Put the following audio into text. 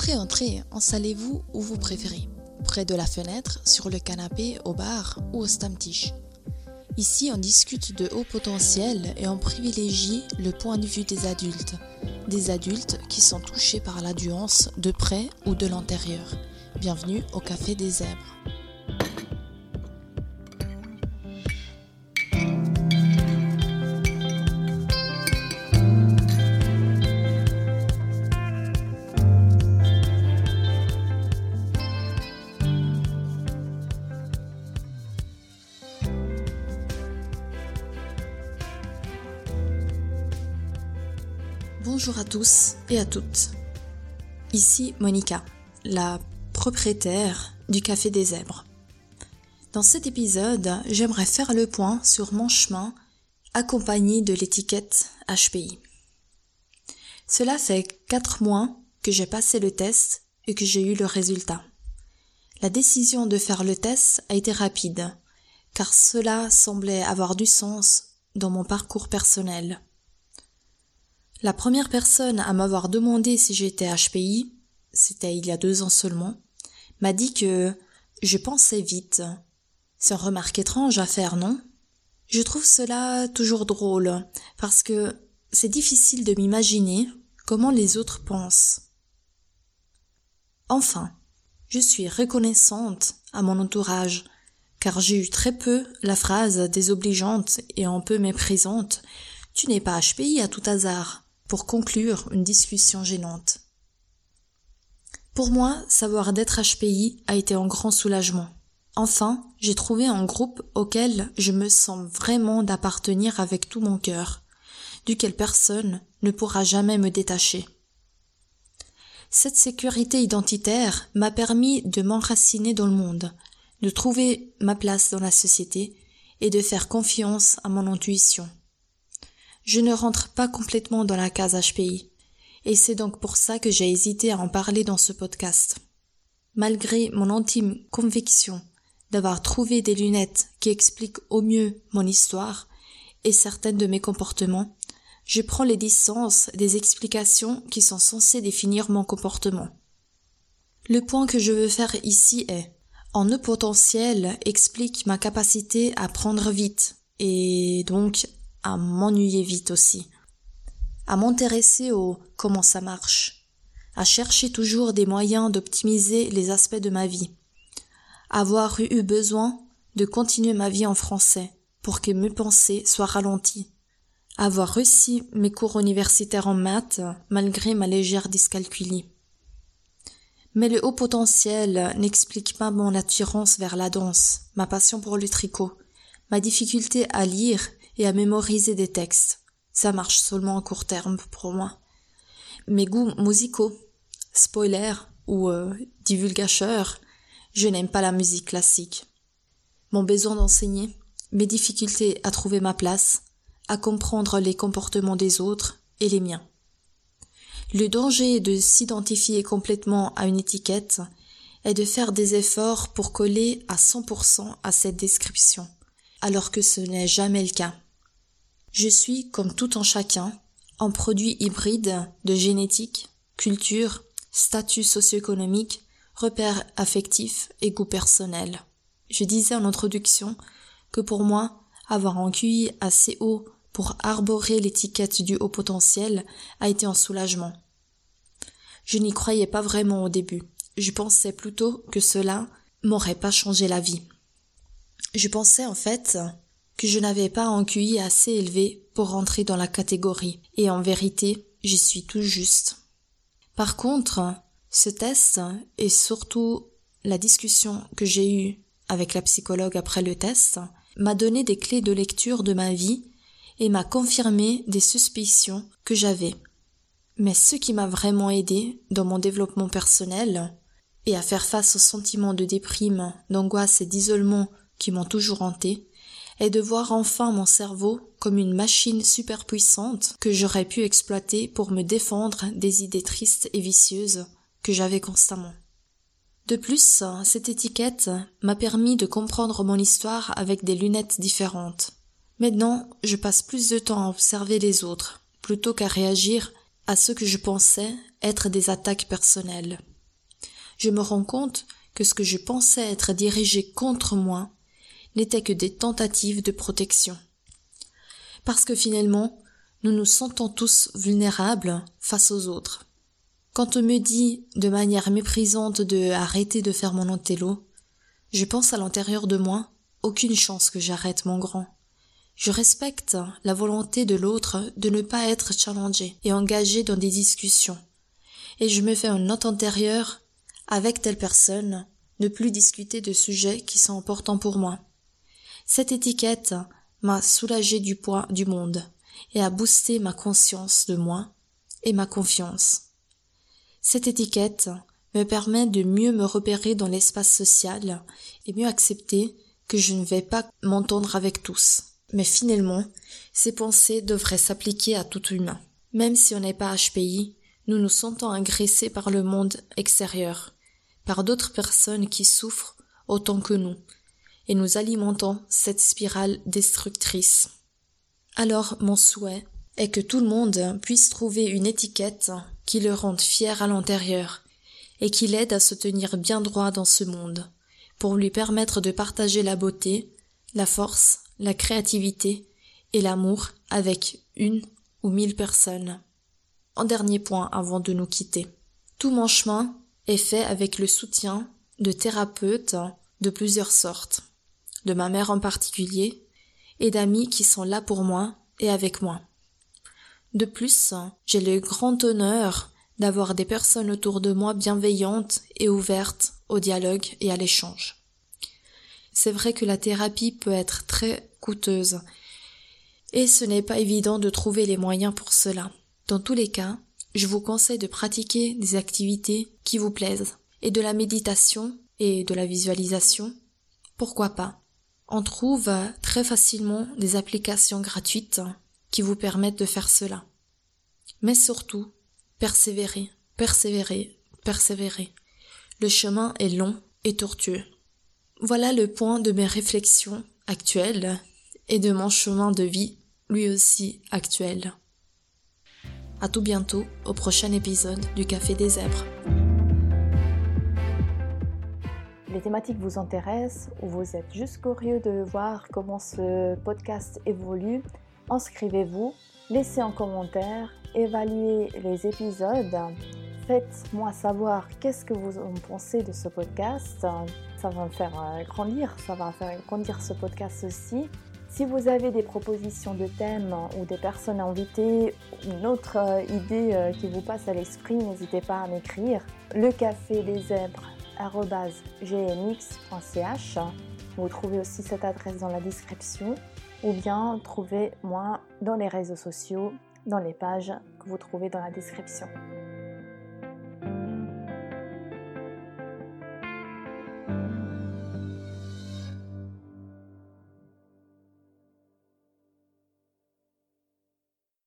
Entrez, entrez, installez-vous où vous préférez. Près de la fenêtre, sur le canapé, au bar ou au stamtisch. Ici, on discute de haut potentiel et on privilégie le point de vue des adultes. Des adultes qui sont touchés par la de près ou de l'intérieur. Bienvenue au Café des Zèbres. Bonjour à tous et à toutes. Ici Monica, la propriétaire du Café des Zèbres. Dans cet épisode, j'aimerais faire le point sur mon chemin accompagné de l'étiquette HPI. Cela fait quatre mois que j'ai passé le test et que j'ai eu le résultat. La décision de faire le test a été rapide, car cela semblait avoir du sens dans mon parcours personnel. La première personne à m'avoir demandé si j'étais HPI, c'était il y a deux ans seulement, m'a dit que je pensais vite. C'est une remarque étrange à faire, non? Je trouve cela toujours drôle, parce que c'est difficile de m'imaginer comment les autres pensent. Enfin, je suis reconnaissante à mon entourage, car j'ai eu très peu la phrase désobligeante et un peu méprisante Tu n'es pas HPI à tout hasard pour conclure une discussion gênante. Pour moi, savoir d'être HPI a été un grand soulagement. Enfin, j'ai trouvé un groupe auquel je me sens vraiment d'appartenir avec tout mon cœur, duquel personne ne pourra jamais me détacher. Cette sécurité identitaire m'a permis de m'enraciner dans le monde, de trouver ma place dans la société et de faire confiance à mon intuition je ne rentre pas complètement dans la case HPI, et c'est donc pour ça que j'ai hésité à en parler dans ce podcast. Malgré mon intime conviction d'avoir trouvé des lunettes qui expliquent au mieux mon histoire et certaines de mes comportements, je prends les distances des explications qui sont censées définir mon comportement. Le point que je veux faire ici est en e potentiel explique ma capacité à prendre vite et donc à m'ennuyer vite aussi, à m'intéresser au comment ça marche, à chercher toujours des moyens d'optimiser les aspects de ma vie, avoir eu besoin de continuer ma vie en français pour que mes pensées soient ralenties, avoir réussi mes cours universitaires en maths malgré ma légère dyscalculie. Mais le haut potentiel n'explique pas mon attirance vers la danse, ma passion pour le tricot, ma difficulté à lire et à mémoriser des textes. Ça marche seulement à court terme pour moi. Mes goûts musicaux, spoiler ou euh, je n'aime pas la musique classique. Mon besoin d'enseigner, mes difficultés à trouver ma place, à comprendre les comportements des autres et les miens. Le danger de s'identifier complètement à une étiquette est de faire des efforts pour coller à 100% à cette description, alors que ce n'est jamais le cas. Je suis, comme tout en chacun, un produit hybride de génétique, culture, statut socio-économique, repères affectifs et goût personnel. Je disais en introduction que pour moi, avoir un QI assez haut pour arborer l'étiquette du haut potentiel a été un soulagement. Je n'y croyais pas vraiment au début. Je pensais plutôt que cela m'aurait pas changé la vie. Je pensais en fait que je n'avais pas un QI assez élevé pour rentrer dans la catégorie, et en vérité, j'y suis tout juste. Par contre, ce test, et surtout la discussion que j'ai eue avec la psychologue après le test, m'a donné des clés de lecture de ma vie et m'a confirmé des suspicions que j'avais. Mais ce qui m'a vraiment aidé dans mon développement personnel et à faire face aux sentiments de déprime, d'angoisse et d'isolement qui m'ont toujours hanté, est de voir enfin mon cerveau comme une machine super puissante que j'aurais pu exploiter pour me défendre des idées tristes et vicieuses que j'avais constamment. De plus, cette étiquette m'a permis de comprendre mon histoire avec des lunettes différentes. Maintenant, je passe plus de temps à observer les autres, plutôt qu'à réagir à ce que je pensais être des attaques personnelles. je me rends compte que ce que je pensais être dirigé contre moi n'était que des tentatives de protection. Parce que finalement, nous nous sentons tous vulnérables face aux autres. Quand on me dit de manière méprisante de arrêter de faire mon antello, je pense à l'intérieur de moi, aucune chance que j'arrête mon grand. Je respecte la volonté de l'autre de ne pas être challengé et engagé dans des discussions. Et je me fais un note antérieure avec telle personne, ne plus discuter de sujets qui sont importants pour moi. Cette étiquette m'a soulagé du poids du monde et a boosté ma conscience de moi et ma confiance. Cette étiquette me permet de mieux me repérer dans l'espace social et mieux accepter que je ne vais pas m'entendre avec tous. Mais finalement, ces pensées devraient s'appliquer à tout humain. Même si on n'est pas HPI, nous nous sentons agressés par le monde extérieur, par d'autres personnes qui souffrent autant que nous, et nous alimentons cette spirale destructrice. Alors mon souhait est que tout le monde puisse trouver une étiquette qui le rende fier à l'intérieur et qui l'aide à se tenir bien droit dans ce monde, pour lui permettre de partager la beauté, la force, la créativité et l'amour avec une ou mille personnes. En dernier point avant de nous quitter. Tout mon chemin est fait avec le soutien de thérapeutes de plusieurs sortes, de ma mère en particulier, et d'amis qui sont là pour moi et avec moi. De plus, j'ai le grand honneur d'avoir des personnes autour de moi bienveillantes et ouvertes au dialogue et à l'échange. C'est vrai que la thérapie peut être très coûteuse, et ce n'est pas évident de trouver les moyens pour cela. Dans tous les cas, je vous conseille de pratiquer des activités qui vous plaisent, et de la méditation et de la visualisation. Pourquoi pas? On trouve très facilement des applications gratuites qui vous permettent de faire cela. Mais surtout, persévérez, persévérez, persévérez. Le chemin est long et tortueux. Voilà le point de mes réflexions actuelles et de mon chemin de vie, lui aussi actuel. À tout bientôt au prochain épisode du Café des Zèbres. Les thématiques vous intéressent ou vous êtes juste curieux de voir comment ce podcast évolue, inscrivez-vous, laissez un commentaire, évaluez les épisodes, faites-moi savoir qu'est-ce que vous en pensez de ce podcast. Ça va me faire euh, grandir, ça va faire grandir ce podcast aussi. Si vous avez des propositions de thèmes ou des personnes invitées, une autre euh, idée euh, qui vous passe à l'esprit, n'hésitez pas à m'écrire. Le café des zèbres gmx.ch. Vous trouvez aussi cette adresse dans la description ou bien trouvez-moi dans les réseaux sociaux, dans les pages que vous trouvez dans la description.